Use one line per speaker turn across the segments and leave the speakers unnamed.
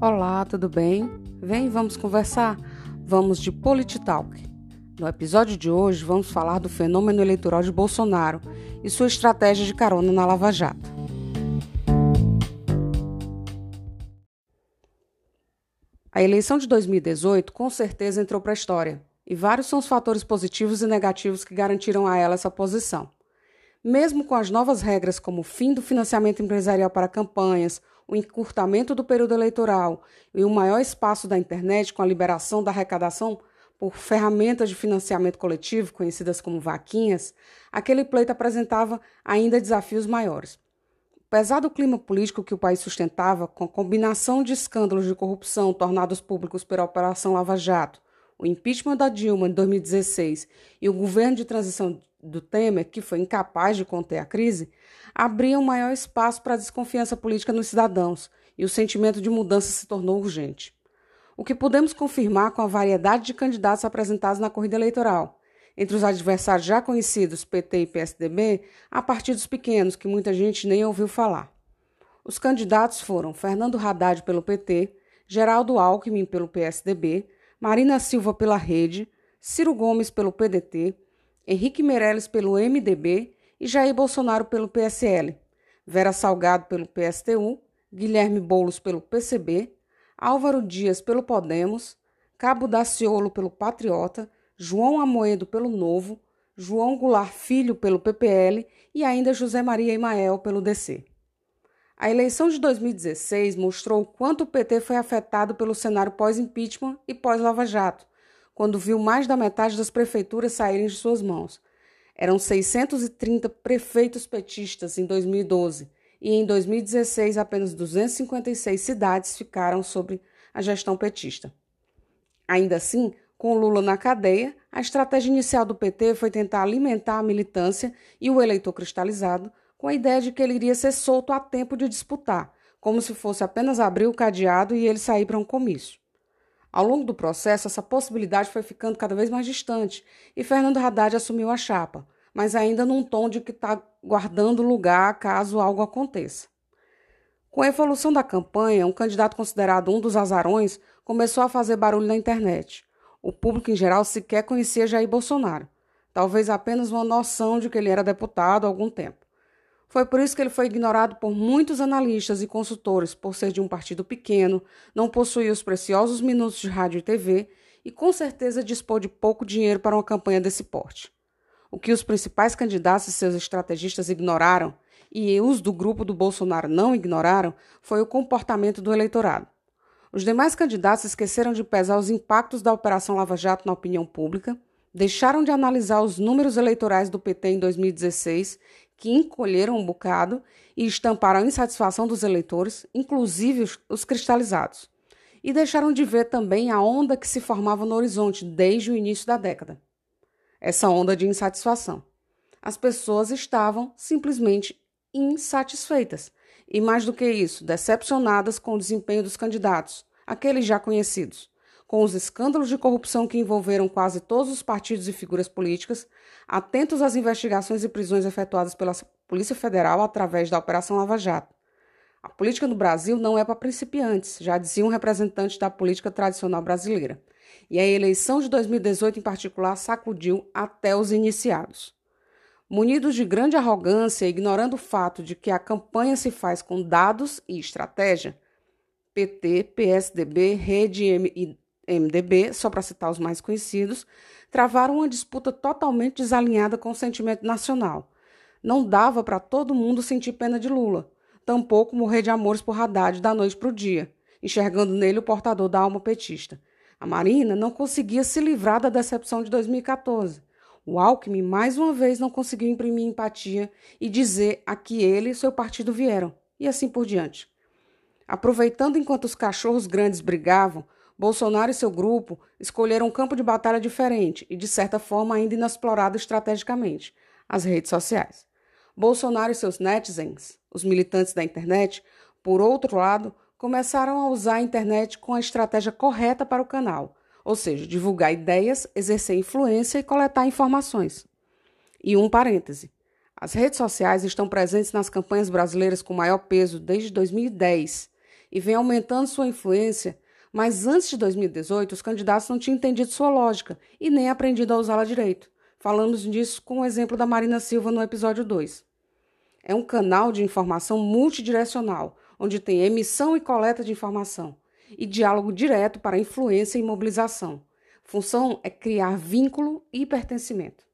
Olá, tudo bem? Vem, vamos conversar? Vamos de Polititalk. No episódio de hoje, vamos falar do fenômeno eleitoral de Bolsonaro e sua estratégia de carona na Lava Jato. A eleição de 2018 com certeza entrou para a história, e vários são os fatores positivos e negativos que garantiram a ela essa posição. Mesmo com as novas regras como o fim do financiamento empresarial para campanhas, o encurtamento do período eleitoral e o maior espaço da internet com a liberação da arrecadação por ferramentas de financiamento coletivo, conhecidas como vaquinhas, aquele pleito apresentava ainda desafios maiores. Apesar do clima político que o país sustentava, com a combinação de escândalos de corrupção tornados públicos pela Operação Lava Jato, o impeachment da Dilma em 2016 e o governo de transição do Temer, que foi incapaz de conter a crise, abriam maior espaço para a desconfiança política nos cidadãos e o sentimento de mudança se tornou urgente. O que podemos confirmar com a variedade de candidatos apresentados na corrida eleitoral. Entre os adversários já conhecidos, PT e PSDB, há partidos pequenos que muita gente nem ouviu falar. Os candidatos foram Fernando Haddad pelo PT, Geraldo Alckmin pelo PSDB, Marina Silva pela Rede, Ciro Gomes pelo PDT, Henrique Meirelles pelo MDB e Jair Bolsonaro pelo PSL, Vera Salgado pelo PSTU, Guilherme Boulos pelo PCB, Álvaro Dias pelo Podemos, Cabo Daciolo pelo Patriota, João Amoedo pelo Novo, João Goulart Filho pelo PPL e ainda José Maria Imael pelo DC. A eleição de 2016 mostrou o quanto o PT foi afetado pelo cenário pós-impeachment e pós-Lava Jato, quando viu mais da metade das prefeituras saírem de suas mãos. Eram 630 prefeitos petistas em 2012 e em 2016 apenas 256 cidades ficaram sob a gestão petista. Ainda assim, com Lula na cadeia, a estratégia inicial do PT foi tentar alimentar a militância e o eleitor cristalizado com a ideia de que ele iria ser solto a tempo de disputar, como se fosse apenas abrir o cadeado e ele sair para um comício. Ao longo do processo, essa possibilidade foi ficando cada vez mais distante e Fernando Haddad assumiu a chapa, mas ainda num tom de que está guardando lugar caso algo aconteça. Com a evolução da campanha, um candidato considerado um dos azarões começou a fazer barulho na internet. O público em geral sequer conhecia Jair Bolsonaro, talvez apenas uma noção de que ele era deputado há algum tempo. Foi por isso que ele foi ignorado por muitos analistas e consultores, por ser de um partido pequeno, não possuir os preciosos minutos de rádio e TV e com certeza dispor de pouco dinheiro para uma campanha desse porte. O que os principais candidatos e seus estrategistas ignoraram, e os do grupo do Bolsonaro não ignoraram, foi o comportamento do eleitorado. Os demais candidatos esqueceram de pesar os impactos da Operação Lava Jato na opinião pública, deixaram de analisar os números eleitorais do PT em 2016 que encolheram um bocado e estamparam a insatisfação dos eleitores, inclusive os, os cristalizados, e deixaram de ver também a onda que se formava no horizonte desde o início da década. Essa onda de insatisfação. As pessoas estavam simplesmente insatisfeitas e, mais do que isso, decepcionadas com o desempenho dos candidatos, aqueles já conhecidos com os escândalos de corrupção que envolveram quase todos os partidos e figuras políticas, atentos às investigações e prisões efetuadas pela Polícia Federal através da Operação Lava Jato. A política no Brasil não é para principiantes, já dizia um representante da política tradicional brasileira. E a eleição de 2018, em particular, sacudiu até os iniciados. Munidos de grande arrogância, ignorando o fato de que a campanha se faz com dados e estratégia, PT, PSDB, Rede e MDB, só para citar os mais conhecidos, travaram uma disputa totalmente desalinhada com o sentimento nacional. Não dava para todo mundo sentir pena de Lula, tampouco morrer de amores por Haddad da noite para o dia, enxergando nele o portador da alma petista. A Marina não conseguia se livrar da decepção de 2014. O Alckmin mais uma vez não conseguiu imprimir empatia e dizer a que ele e seu partido vieram, e assim por diante. Aproveitando enquanto os cachorros grandes brigavam, Bolsonaro e seu grupo escolheram um campo de batalha diferente e, de certa forma, ainda inexplorado estrategicamente: as redes sociais. Bolsonaro e seus netizens, os militantes da internet, por outro lado, começaram a usar a internet com a estratégia correta para o canal, ou seja, divulgar ideias, exercer influência e coletar informações. E um parêntese: as redes sociais estão presentes nas campanhas brasileiras com maior peso desde 2010 e vem aumentando sua influência, mas antes de 2018 os candidatos não tinham entendido sua lógica e nem aprendido a usá-la direito. Falamos disso com o exemplo da Marina Silva no episódio 2. É um canal de informação multidirecional, onde tem emissão e coleta de informação e diálogo direto para influência e mobilização. Função é criar vínculo e pertencimento.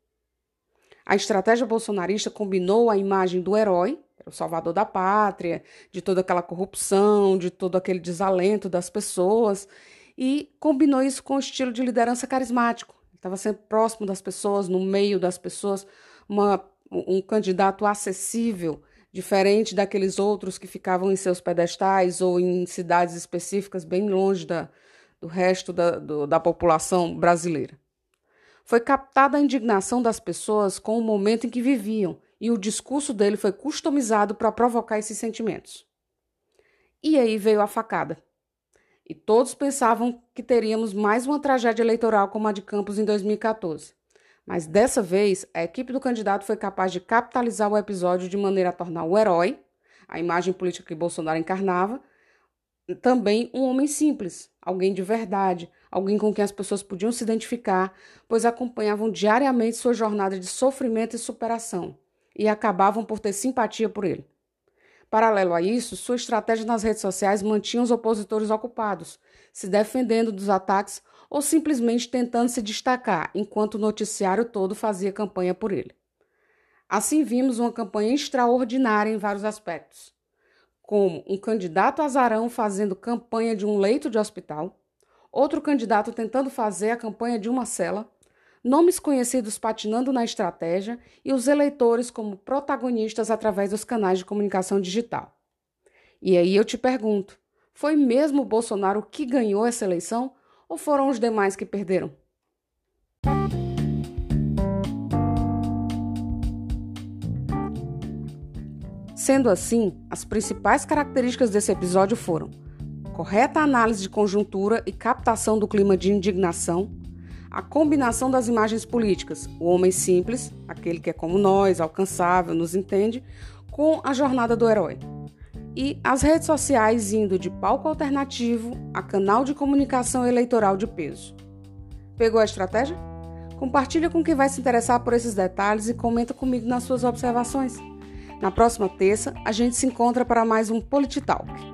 A estratégia bolsonarista combinou a imagem do herói, o salvador da pátria, de toda aquela corrupção, de todo aquele desalento das pessoas, e combinou isso com o estilo de liderança carismático. Estava sempre próximo das pessoas, no meio das pessoas, uma, um candidato acessível, diferente daqueles outros que ficavam em seus pedestais ou em cidades específicas bem longe da, do resto da, do, da população brasileira. Foi captada a indignação das pessoas com o momento em que viviam e o discurso dele foi customizado para provocar esses sentimentos. E aí veio a facada. E todos pensavam que teríamos mais uma tragédia eleitoral como a de Campos em 2014. Mas dessa vez, a equipe do candidato foi capaz de capitalizar o episódio de maneira a tornar o herói, a imagem política que Bolsonaro encarnava, também um homem simples, alguém de verdade, alguém com quem as pessoas podiam se identificar, pois acompanhavam diariamente sua jornada de sofrimento e superação e acabavam por ter simpatia por ele. Paralelo a isso, sua estratégia nas redes sociais mantinha os opositores ocupados, se defendendo dos ataques ou simplesmente tentando se destacar, enquanto o noticiário todo fazia campanha por ele. Assim, vimos uma campanha extraordinária em vários aspectos como um candidato azarão fazendo campanha de um leito de hospital, outro candidato tentando fazer a campanha de uma cela, nomes conhecidos patinando na estratégia e os eleitores como protagonistas através dos canais de comunicação digital. E aí eu te pergunto: foi mesmo o Bolsonaro que ganhou essa eleição ou foram os demais que perderam? Sendo assim, as principais características desse episódio foram correta análise de conjuntura e captação do clima de indignação, a combinação das imagens políticas, o homem simples, aquele que é como nós, alcançável, nos entende, com a jornada do herói. E as redes sociais indo de palco alternativo a canal de comunicação eleitoral de peso. Pegou a estratégia? Compartilha com quem vai se interessar por esses detalhes e comenta comigo nas suas observações. Na próxima terça, a gente se encontra para mais um Polititalk.